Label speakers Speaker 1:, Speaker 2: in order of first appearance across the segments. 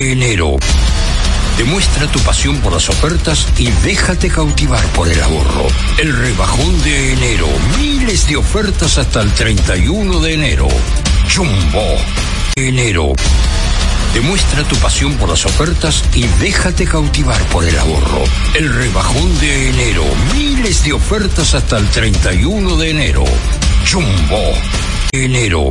Speaker 1: Enero. Demuestra tu pasión por las ofertas y déjate cautivar por el ahorro. El rebajón de enero. Miles de ofertas hasta el 31 de enero. Jumbo. Enero. Demuestra tu pasión por las ofertas y déjate cautivar por el ahorro. El rebajón de enero. Miles de ofertas hasta el 31 de enero. Jumbo. Enero.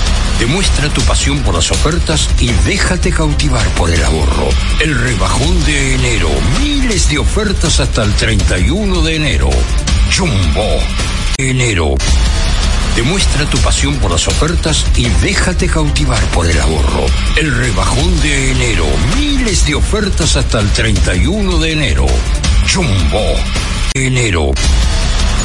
Speaker 1: Demuestra tu pasión por las ofertas y déjate cautivar por el ahorro. El rebajón de enero. Miles de ofertas hasta el 31 de enero. Jumbo. Enero. Demuestra tu pasión por las ofertas y déjate cautivar por el ahorro. El rebajón de enero. Miles de ofertas hasta el 31 de enero. Jumbo. Enero.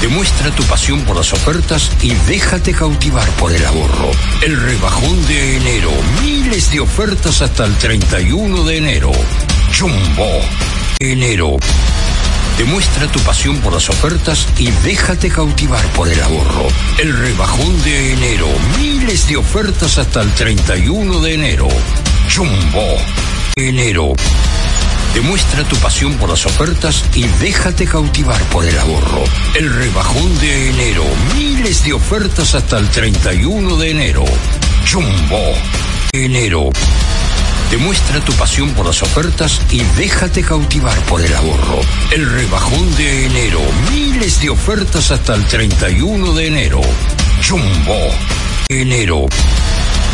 Speaker 1: Demuestra tu pasión por las ofertas y déjate cautivar por el ahorro. El rebajón de enero. Miles de ofertas hasta el 31 de enero. Jumbo. Enero. Demuestra tu pasión por las ofertas y déjate cautivar por el ahorro. El rebajón de enero. Miles de ofertas hasta el 31 de enero. Jumbo. Enero. Demuestra tu pasión por las ofertas y déjate cautivar por el ahorro. El rebajón de enero. Miles de ofertas hasta el 31 de enero. Jumbo. Enero. Demuestra tu pasión por las ofertas y déjate cautivar por el ahorro. El rebajón de enero. Miles de ofertas hasta el 31 de enero. Jumbo. Enero.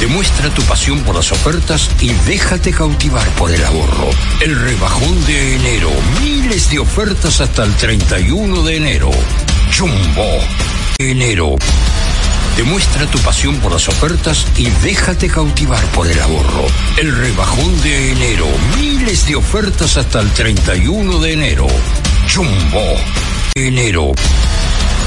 Speaker 1: Demuestra tu pasión por las ofertas y déjate cautivar por el ahorro. El rebajón de enero. Miles de ofertas hasta el 31 de enero. Jumbo. Enero. Demuestra tu pasión por las ofertas y déjate cautivar por el ahorro. El rebajón de enero. Miles de ofertas hasta el 31 de enero. Jumbo. Enero.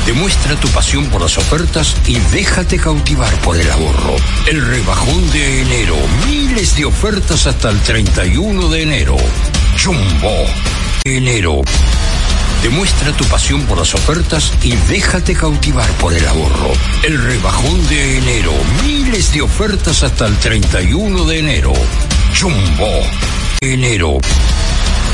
Speaker 1: Demuestra tu pasión por las ofertas y déjate cautivar por el ahorro. El rebajón de enero. Miles de ofertas hasta el 31 de enero. Jumbo. Enero. Demuestra tu pasión por las ofertas y déjate cautivar por el ahorro. El rebajón de enero. Miles de ofertas hasta el 31 de enero. Jumbo. Enero.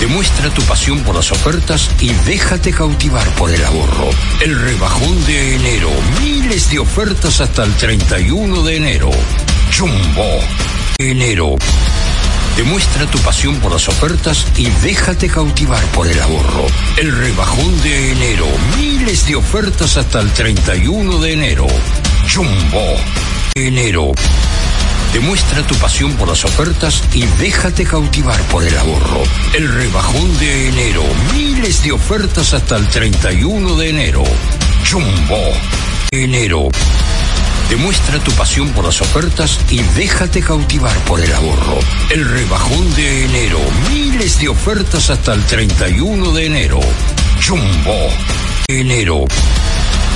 Speaker 1: Demuestra tu pasión por las ofertas y déjate cautivar por el ahorro. El rebajón de enero. Miles de ofertas hasta el 31 de enero. Jumbo. Enero. Demuestra tu pasión por las ofertas y déjate cautivar por el ahorro. El rebajón de enero. Miles de ofertas hasta el 31 de enero. Jumbo. Enero. Demuestra tu pasión por las ofertas y déjate cautivar por el ahorro. El rebajón de enero. Miles de ofertas hasta el 31 de enero. Jumbo. Enero. Demuestra tu pasión por las ofertas y déjate cautivar por el ahorro. El rebajón de enero. Miles de ofertas hasta el 31 de enero. Jumbo. Enero.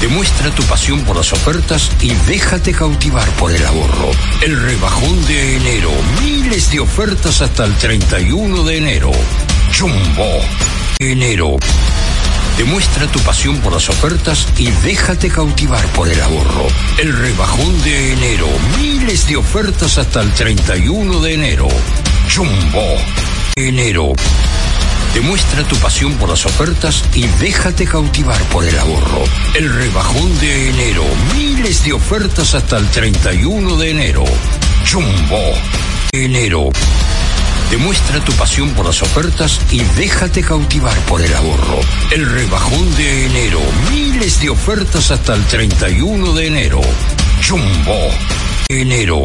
Speaker 1: Demuestra tu pasión por las ofertas y déjate cautivar por el ahorro. El rebajón de enero. Miles de ofertas hasta el 31 de enero. Jumbo. Enero. Demuestra tu pasión por las ofertas y déjate cautivar por el ahorro. El rebajón de enero. Miles de ofertas hasta el 31 de enero. Jumbo. Enero. Demuestra tu pasión por las ofertas y déjate cautivar por el ahorro. El rebajón de enero. Miles de ofertas hasta el 31 de enero. Jumbo. enero. Demuestra tu pasión por las ofertas y déjate cautivar por el ahorro. El rebajón de enero. Miles de ofertas hasta el 31 de enero. Jumbo. Enero.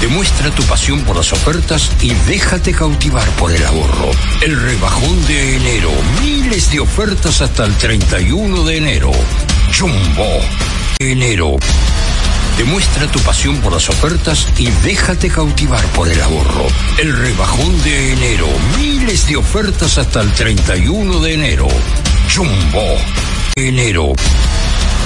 Speaker 1: Demuestra tu pasión por las ofertas y déjate cautivar por el ahorro. El rebajón de enero. Miles de ofertas hasta el 31 de enero. Jumbo. Enero. Demuestra tu pasión por las ofertas y déjate cautivar por el ahorro. El rebajón de enero. Miles de ofertas hasta el 31 de enero. Jumbo. Enero.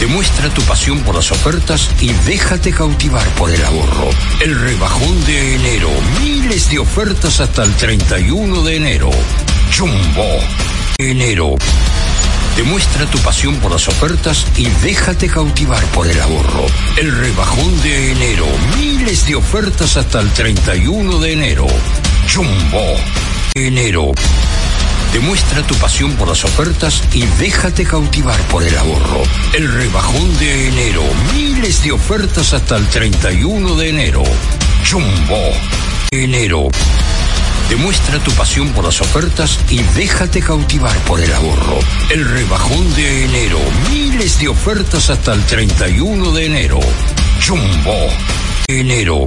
Speaker 1: Demuestra tu pasión por las ofertas y déjate cautivar por el ahorro. El rebajón de enero. Miles de ofertas hasta el 31 de enero. Jumbo. Enero. Demuestra tu pasión por las ofertas y déjate cautivar por el ahorro. El rebajón de enero. Miles de ofertas hasta el 31 de enero. Jumbo. Enero. Demuestra tu pasión por las ofertas y déjate cautivar por el ahorro. El rebajón de enero. Miles de ofertas hasta el 31 de enero. Jumbo. Enero. Demuestra tu pasión por las ofertas y déjate cautivar por el ahorro. El rebajón de enero. Miles de ofertas hasta el 31 de enero. Jumbo. Enero.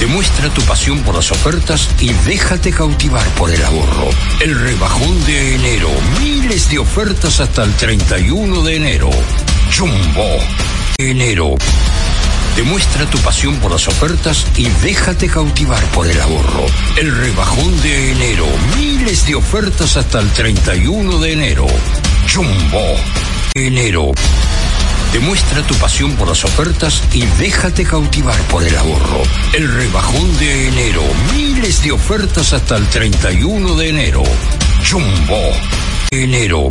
Speaker 1: Demuestra tu pasión por las ofertas y déjate cautivar por el ahorro. El rebajón de enero. Miles de ofertas hasta el 31 de enero. Jumbo. Enero. Demuestra tu pasión por las ofertas y déjate cautivar por el ahorro. El rebajón de enero. Miles de ofertas hasta el 31 de enero. Jumbo. Enero. Demuestra tu pasión por las ofertas y déjate cautivar por el ahorro. El rebajón de enero. Miles de ofertas hasta el 31 de enero. Jumbo. Enero.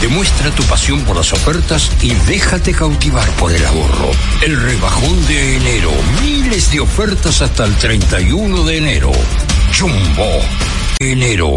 Speaker 1: Demuestra tu pasión por las ofertas y déjate cautivar por el ahorro. El rebajón de enero. Miles de ofertas hasta el 31 de enero. Jumbo. Enero.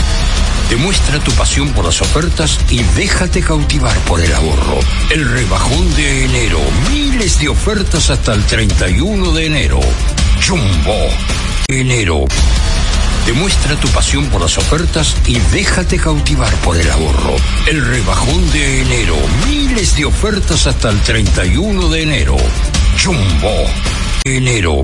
Speaker 1: Demuestra tu pasión por las ofertas y déjate cautivar por el ahorro. El rebajón de enero. Miles de ofertas hasta el 31 de enero. Jumbo. Enero. Demuestra tu pasión por las ofertas y déjate cautivar por el ahorro. El rebajón de enero. Miles de ofertas hasta el 31 de enero. Jumbo. Enero.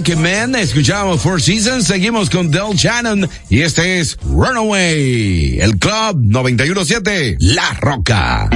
Speaker 2: Like a Man, escuchamos Four Seasons, seguimos con Del Shannon y este es Runaway, el Club 917, La Roca.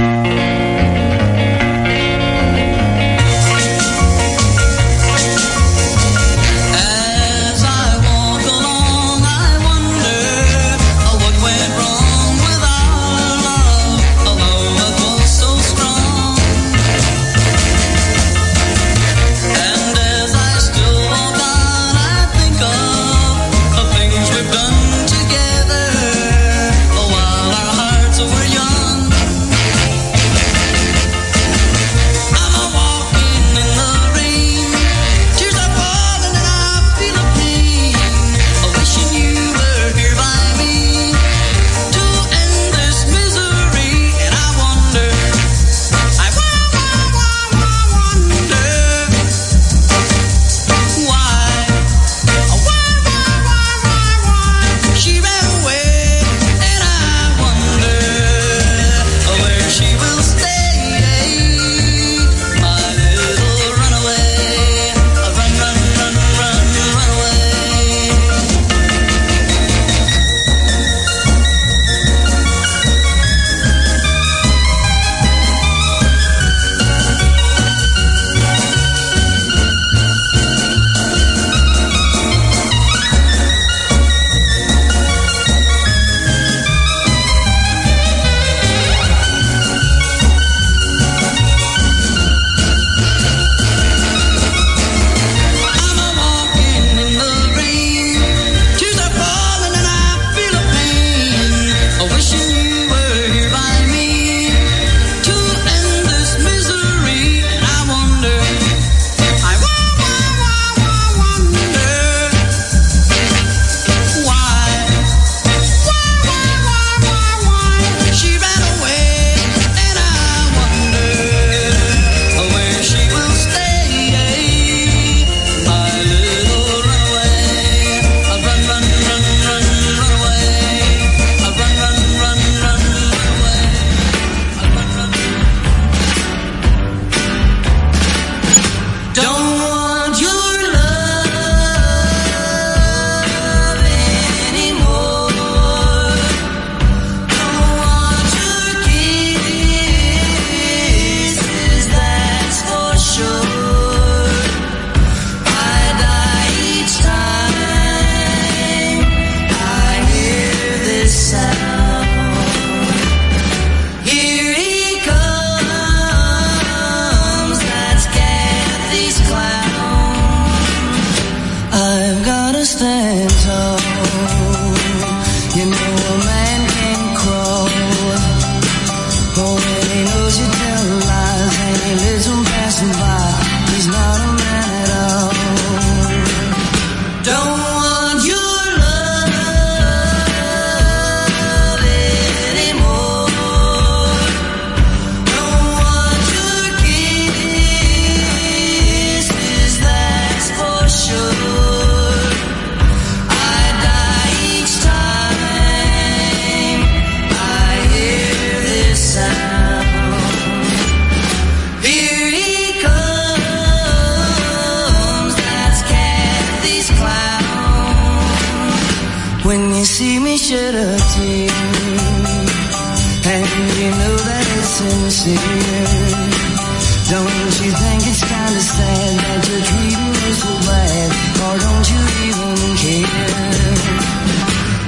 Speaker 3: think
Speaker 2: it's kinda sad that you're treating me so bad? Or don't you even care?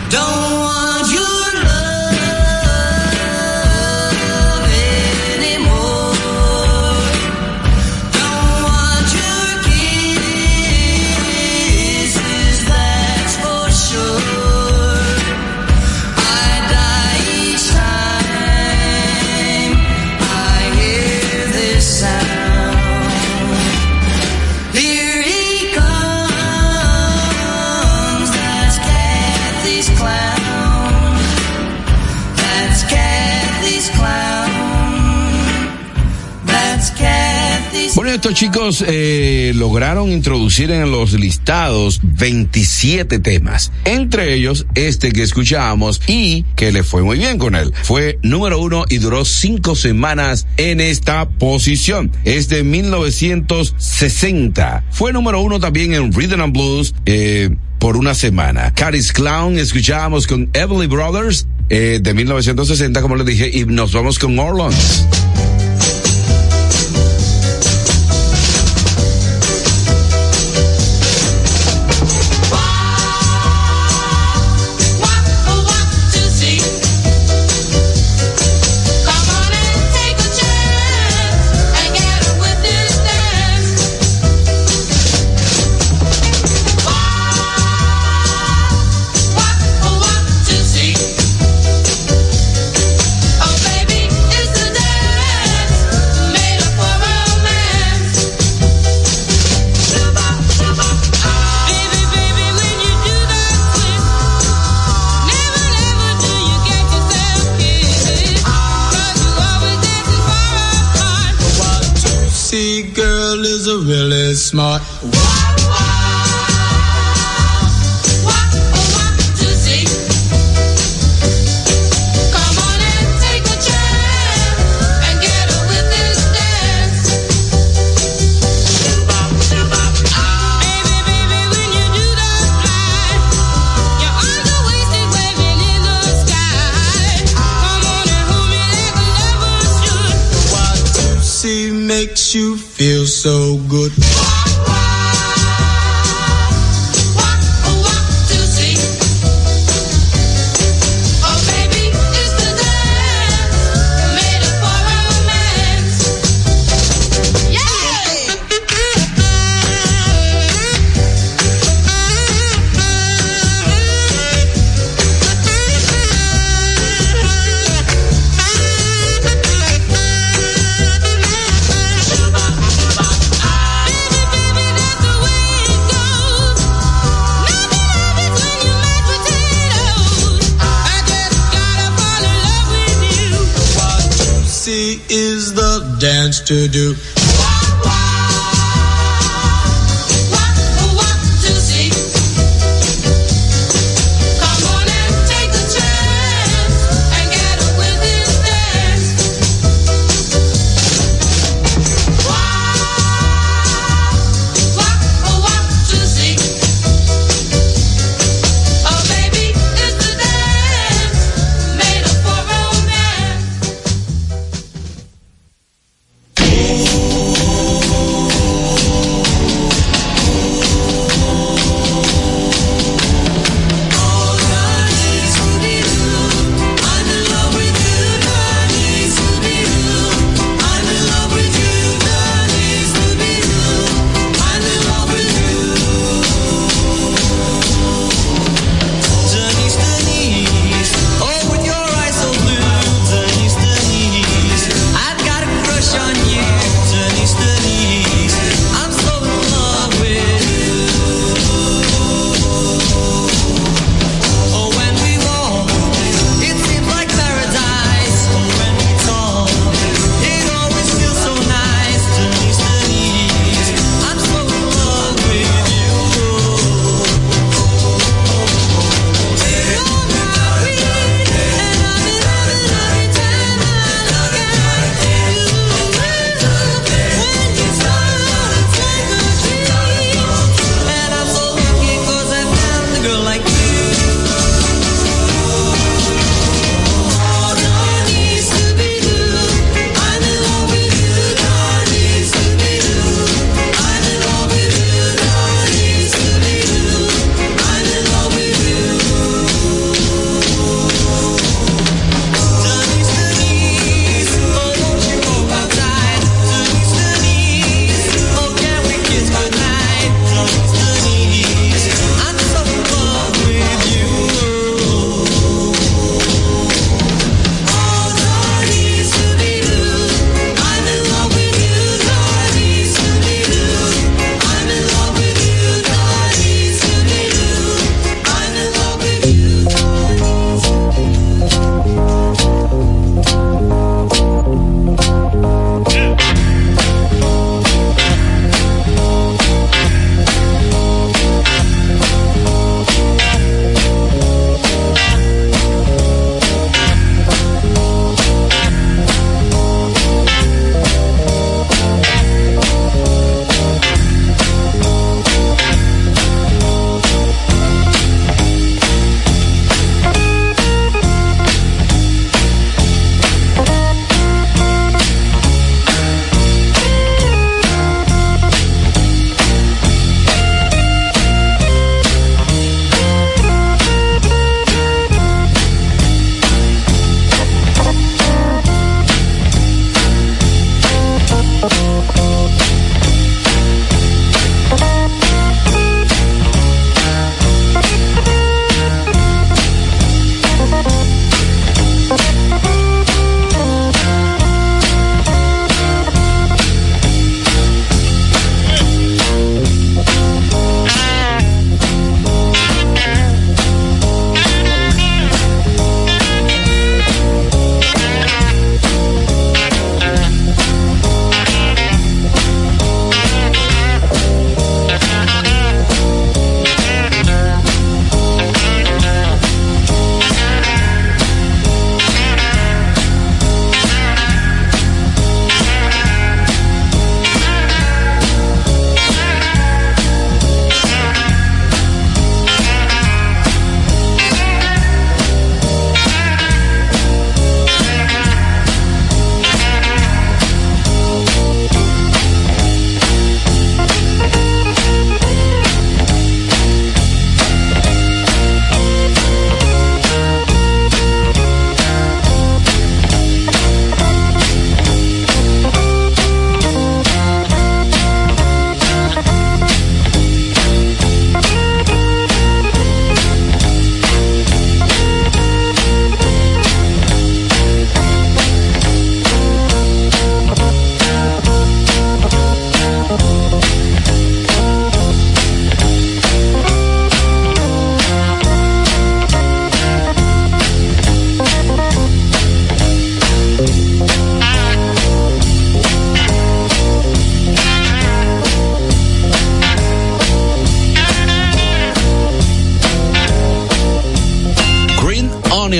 Speaker 2: Don't
Speaker 3: estos chicos eh, lograron introducir en los listados 27 temas, entre ellos este que escuchábamos y que le fue muy bien con él. Fue número uno y duró cinco semanas en esta posición. Es de 1960. Fue número uno también en Rhythm and Blues. Eh, por una semana. Caris Clown escuchábamos con Everly Brothers eh, de 1960, como les dije, y nos vamos con Orlons.
Speaker 4: is the dance to do.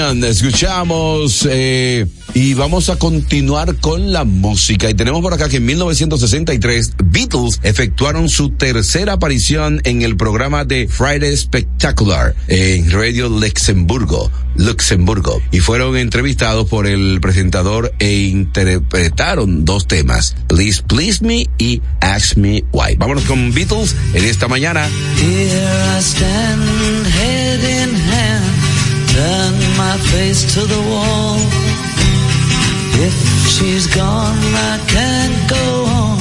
Speaker 3: Escuchamos eh, y vamos a continuar con la música. Y tenemos por acá que en 1963 Beatles efectuaron su tercera aparición en el programa de Friday Spectacular en Radio Luxemburgo, Luxemburgo. Y fueron entrevistados por el presentador e interpretaron dos temas, Please Please Me y Ask Me Why. Vámonos con Beatles en esta mañana.
Speaker 2: Turn my face to the wall. If she's gone, I can't go on,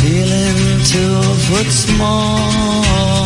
Speaker 2: feeling two foot small.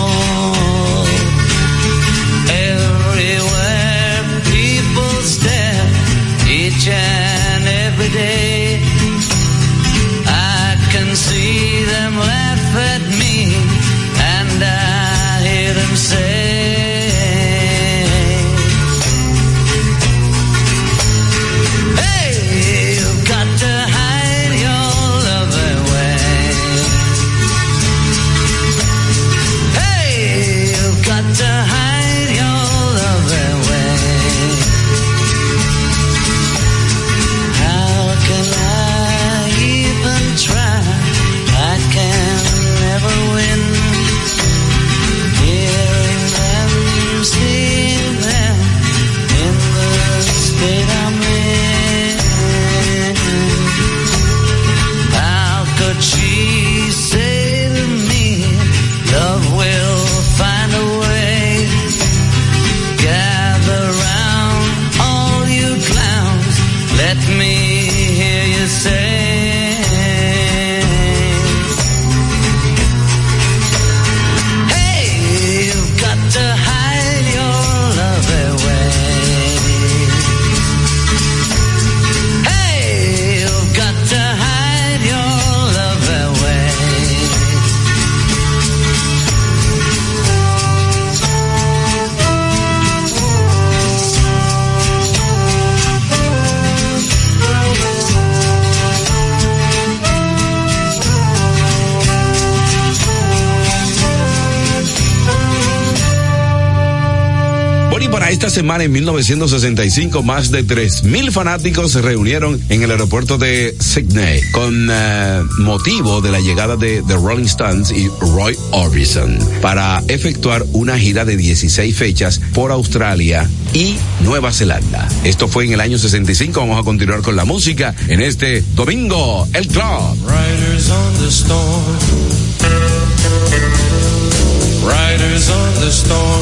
Speaker 3: En 1965, más de 3.000 fanáticos se reunieron en el aeropuerto de Sydney con eh, motivo de la llegada de The Rolling Stones y Roy Orbison para efectuar una gira de 16 fechas por Australia y Nueva Zelanda. Esto fue en el año 65. Vamos a continuar con la música en este domingo, el club.
Speaker 5: Riders on the storm.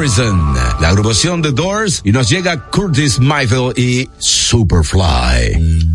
Speaker 3: La agrupación The Doors y nos llega Curtis Mayfield y Superfly.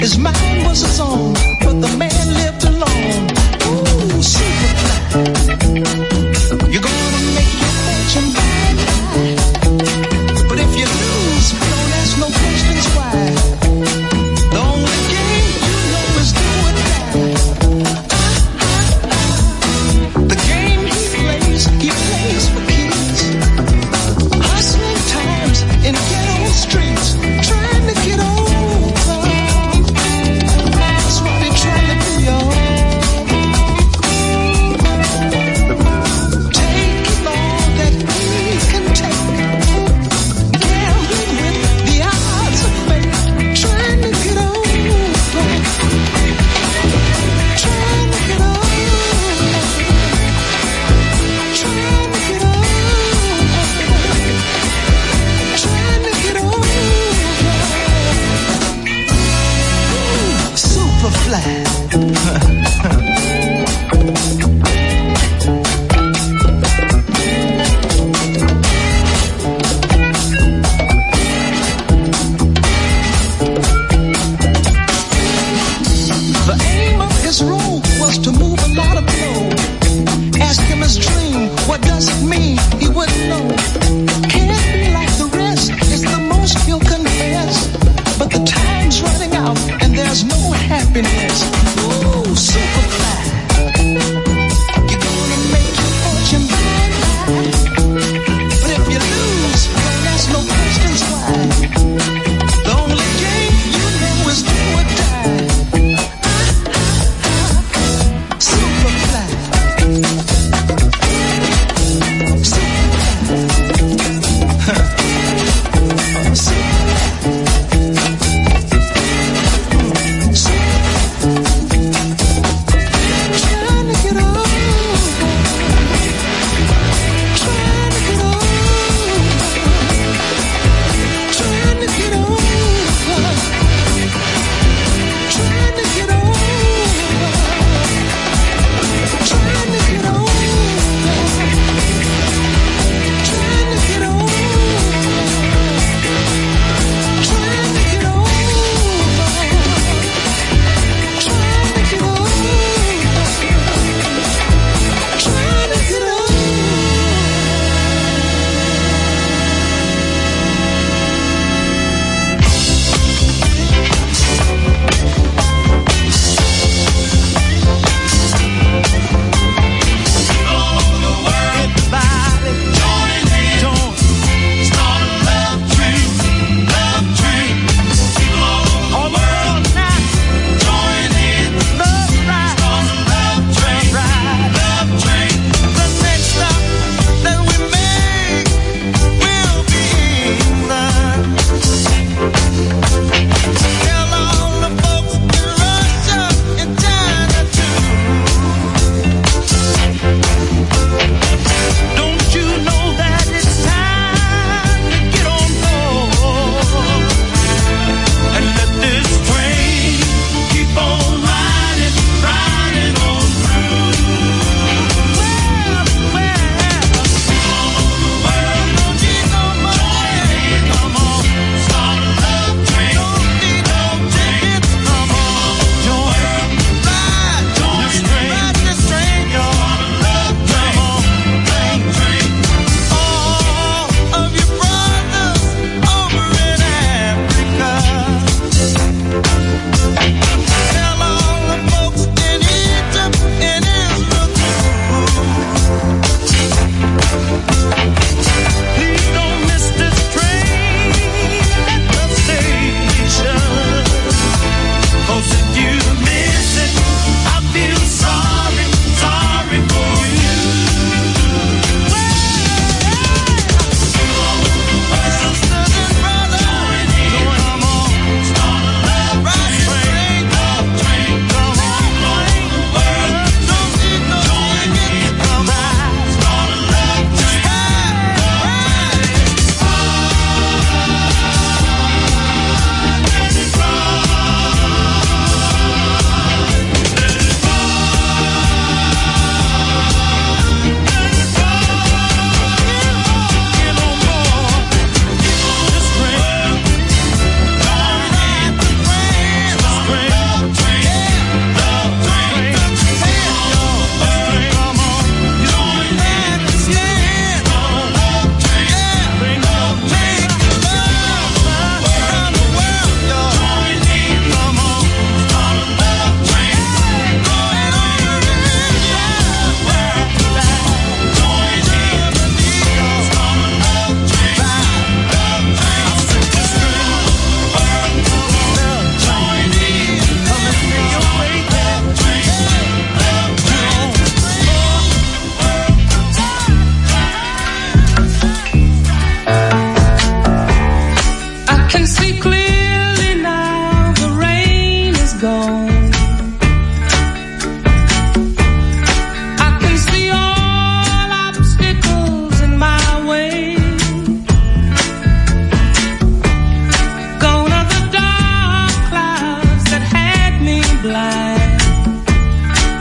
Speaker 6: His mind was his own, but the man lived alone. Ooh, she looked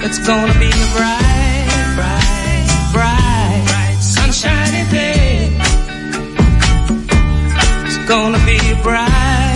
Speaker 6: It's gonna be a bright, bright, bright, sunshiny day. It's gonna be
Speaker 7: a bright.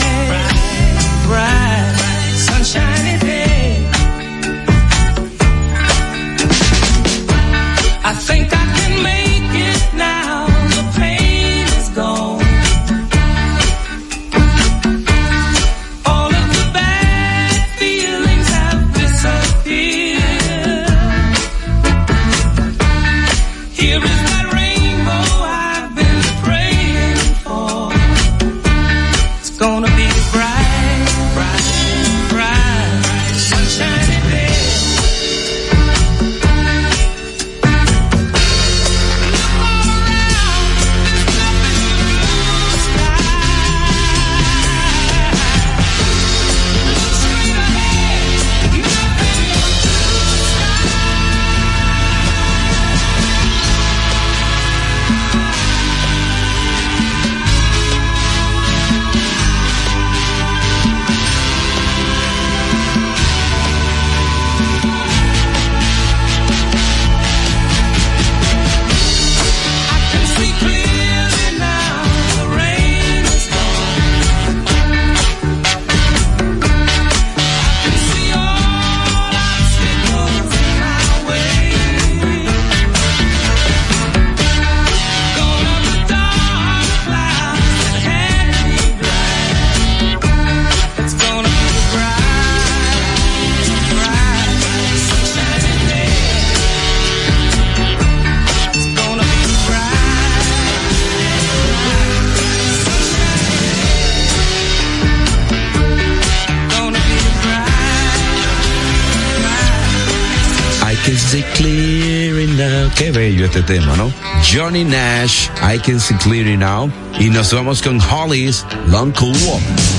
Speaker 7: bello este tema, ¿no? Johnny Nash, I Can See Clearly Now. Y nos vamos con Holly's Long Cool Woman.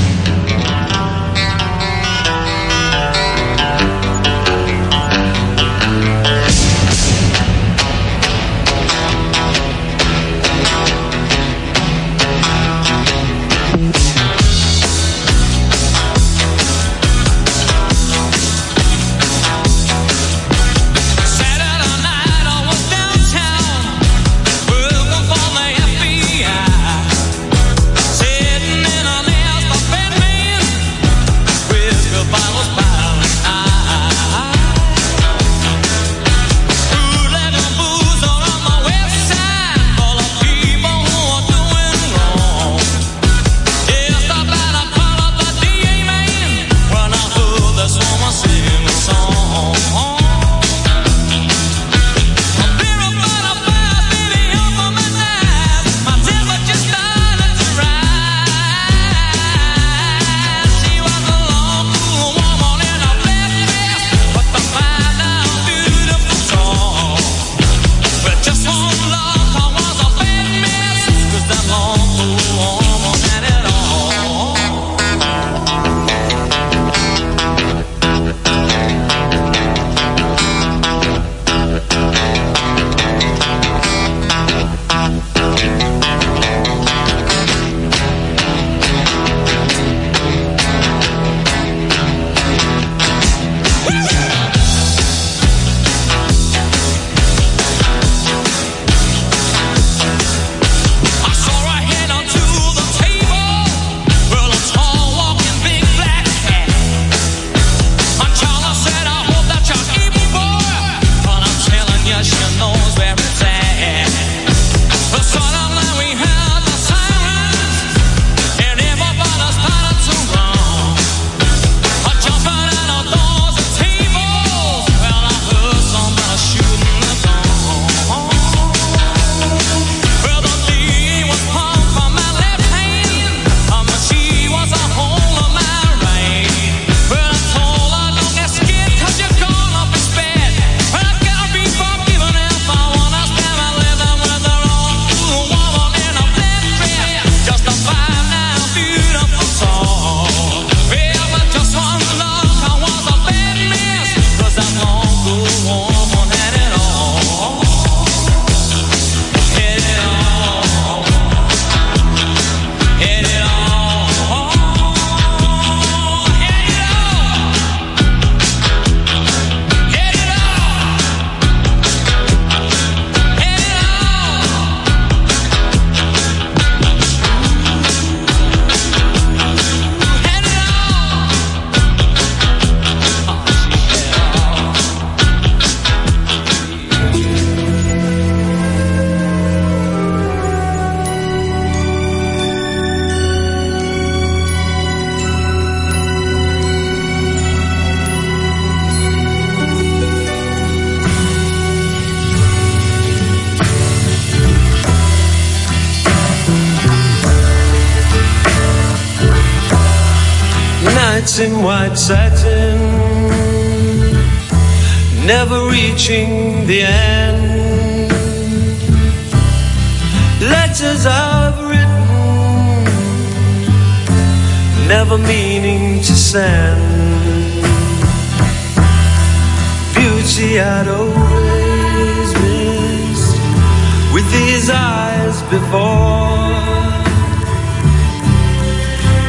Speaker 8: with
Speaker 5: these eyes before.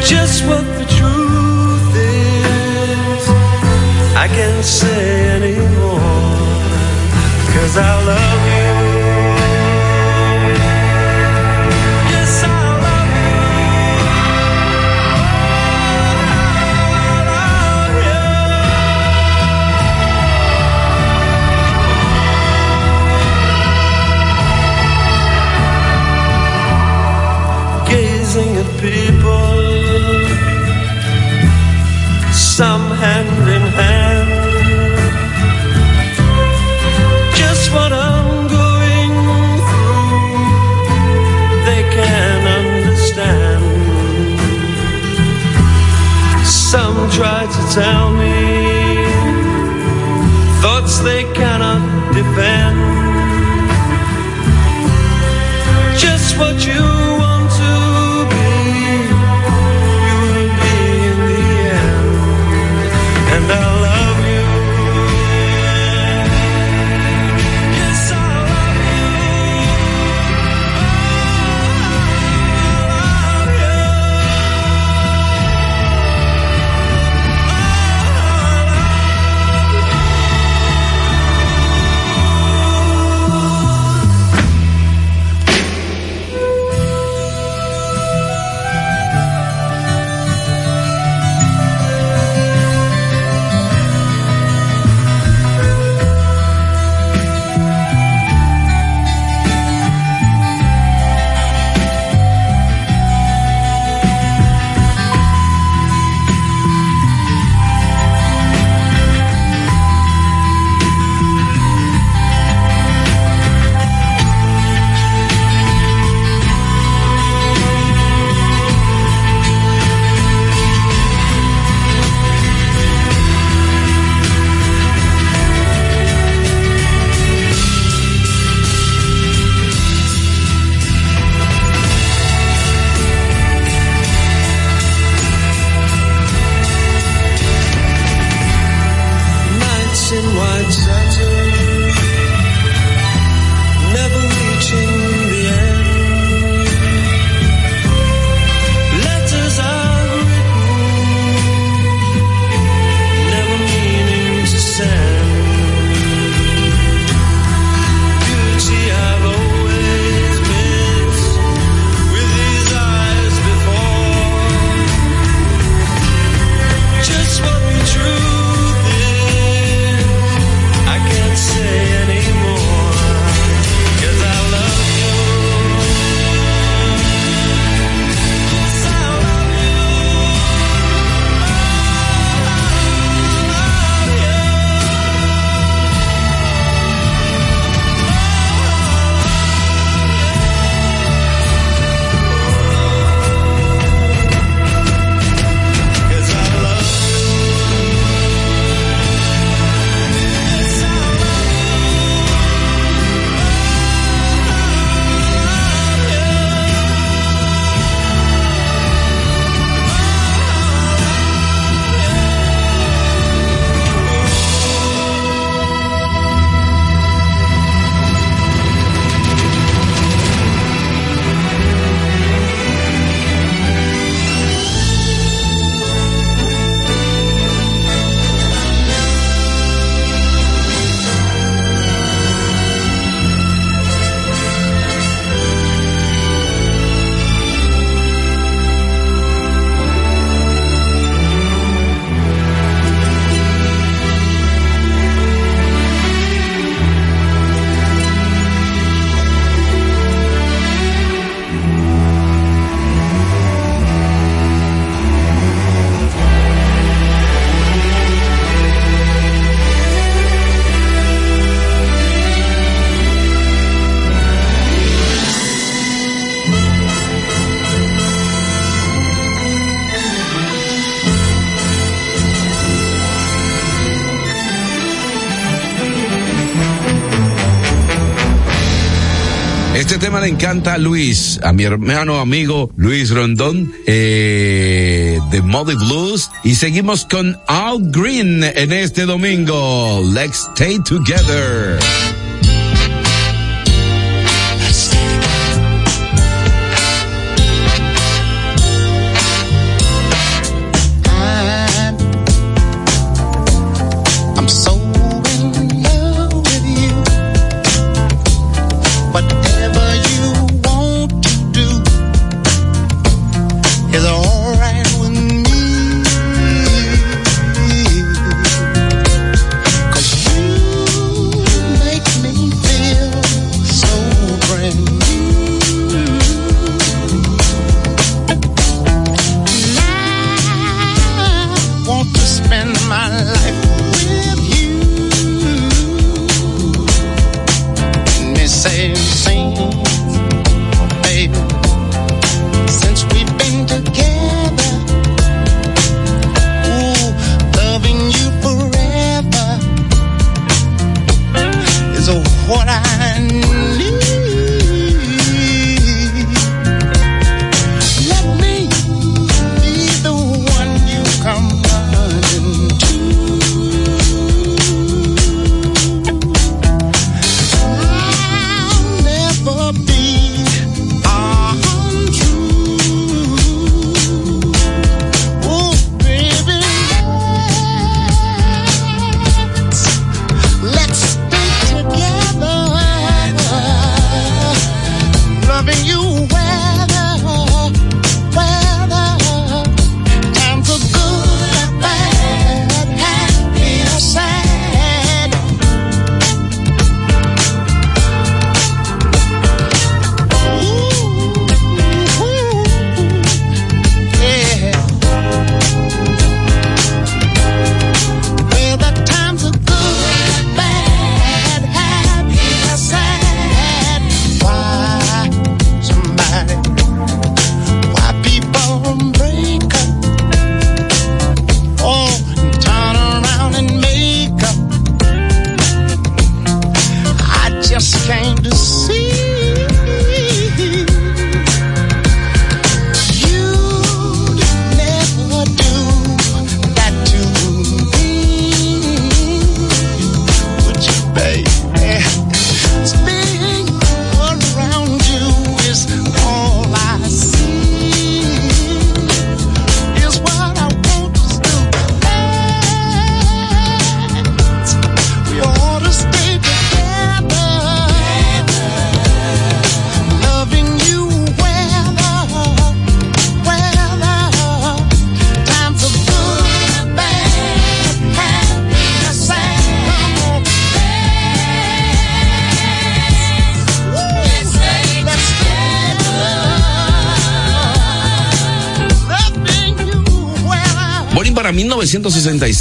Speaker 5: Just what the truth is, I can't say anymore. Cause I love you. what you
Speaker 3: encanta Luis, a mi hermano amigo Luis Rondón eh, de Modi Blues. Y seguimos con Al Green en este domingo. Let's stay together.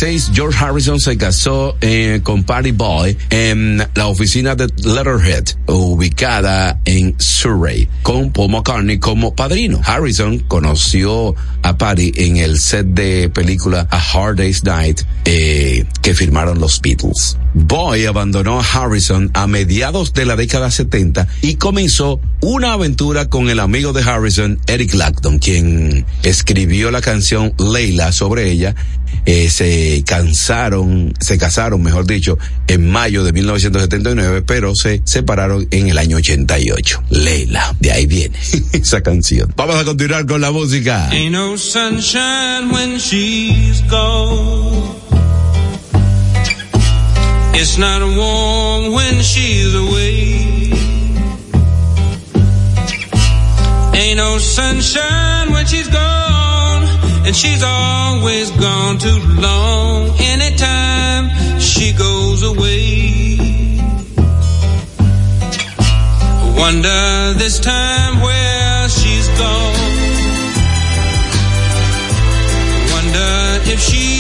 Speaker 3: 1966, George Harrison se casó eh, con Patty Boy en la oficina de Letterhead, ubicada en Surrey, con Paul McCartney como padrino. Harrison conoció a Patty en el set de película A Hard Day's Night eh, que firmaron los Beatles. Boy abandonó a Harrison a mediados de la década 70 y comenzó una aventura con el amigo de Harrison, Eric Clapton, quien escribió la canción Leila sobre ella. Eh, se cansaron, se casaron, mejor dicho, en mayo de 1979, pero se separaron en el año 88. Leila, de ahí viene esa canción. Vamos a continuar con la música.
Speaker 4: Ain't no sunshine when she's gone. It's not warm when she's away. Ain't no sunshine when she's gone. And she's always gone too long. Anytime she goes away. Wonder this time where she's gone. Wonder if she's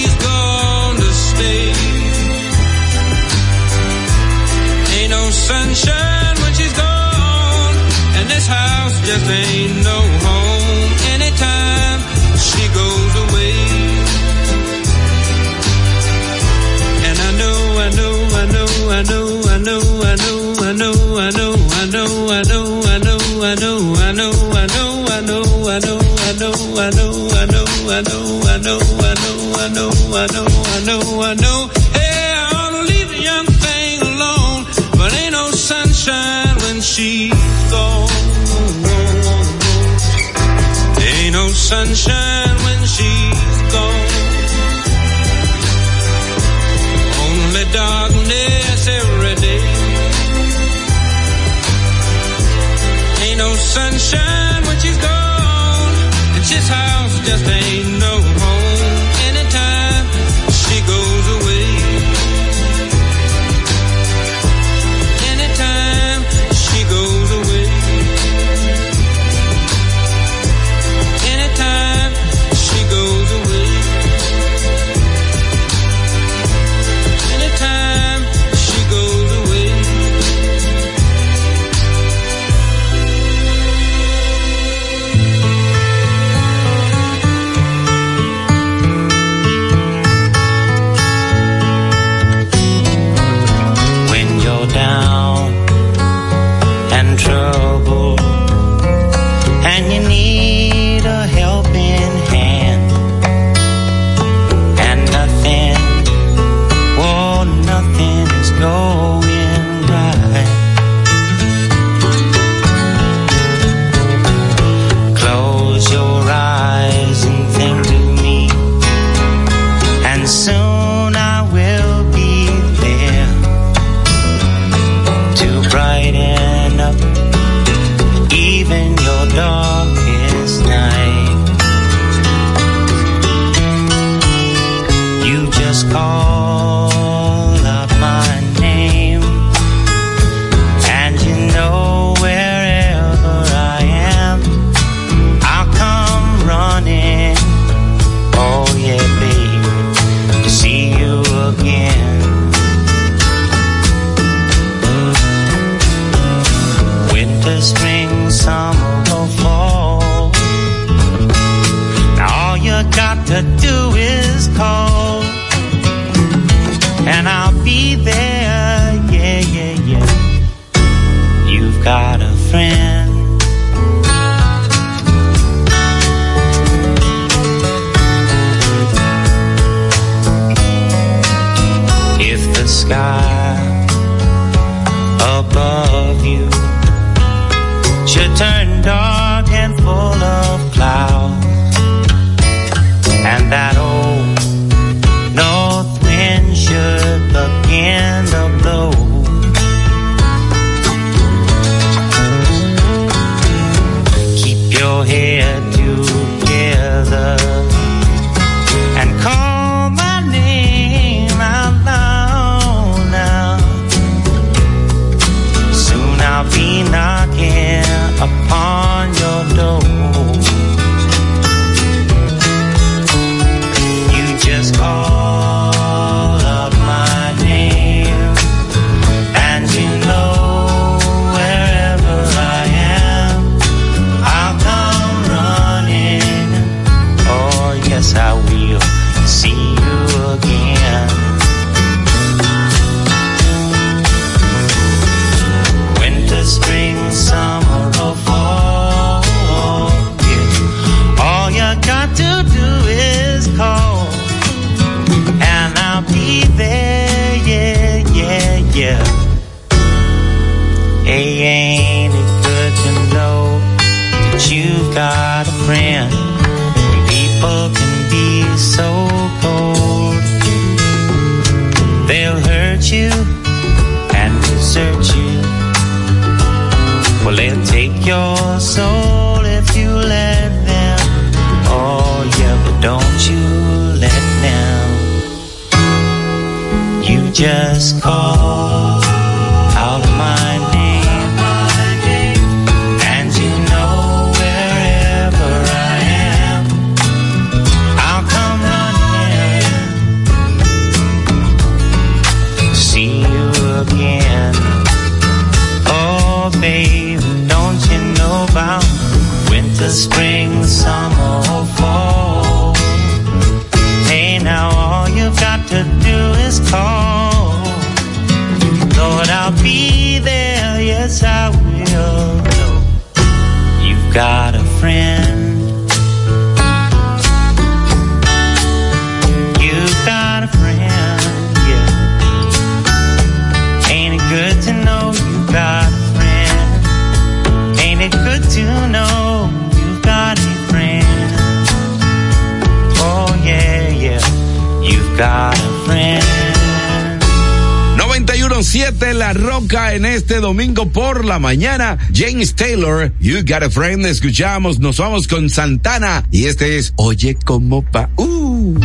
Speaker 3: 91.7 La Roca en este domingo por la mañana. James Taylor, You Got a Friend. Escuchamos, nos vamos con Santana. Y este es Oye como pa. Uh.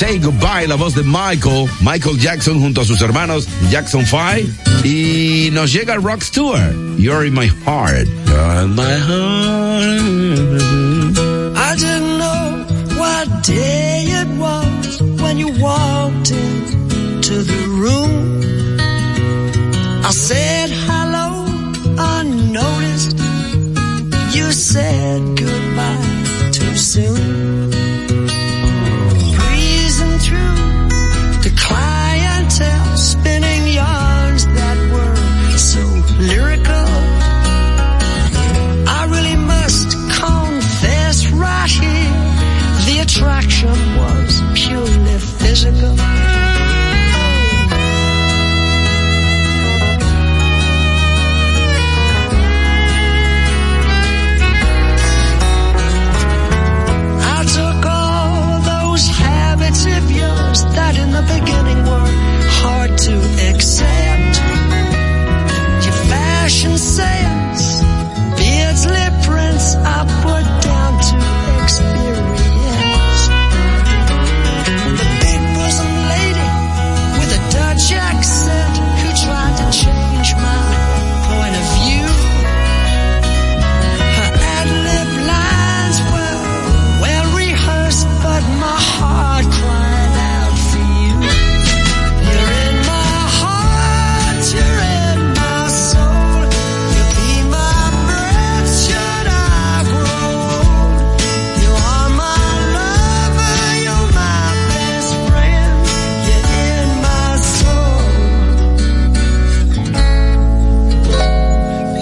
Speaker 3: Say Goodbye, la voz de Michael, Michael Jackson junto a sus hermanos Jackson 5. Y nos llega Rock Stewart, You're in My Heart. You're in my heart.
Speaker 6: I didn't know what day it was when you walked into the room. I said,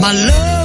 Speaker 6: My love.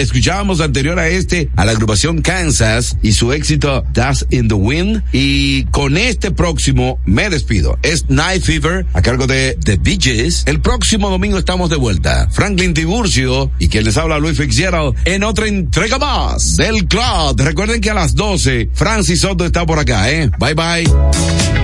Speaker 3: Escuchábamos anterior a este a la agrupación Kansas y su éxito Das in the Wind. Y con este próximo me despido. Es Night Fever a cargo de The Bee Gees. El próximo domingo estamos de vuelta. Franklin Tiburcio y quien les habla Luis Fitzgerald en otra entrega más del Club. Recuerden que a las 12 Francis Soto está por acá, ¿eh? Bye bye.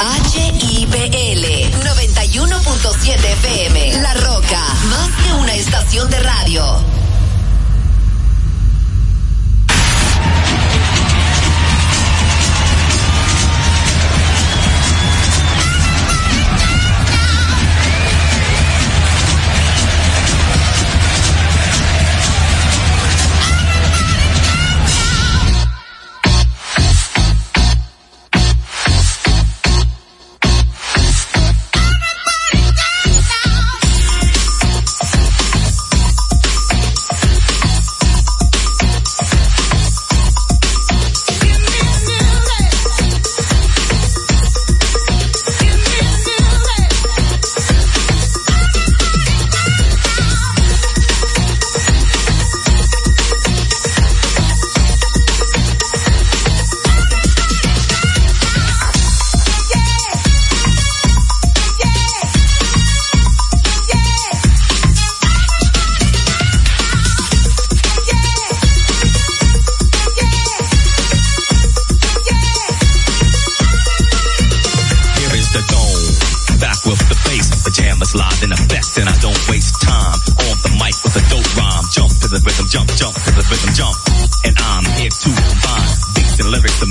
Speaker 9: HIPL 91.7 FM. La Roca, más que una estación de radio.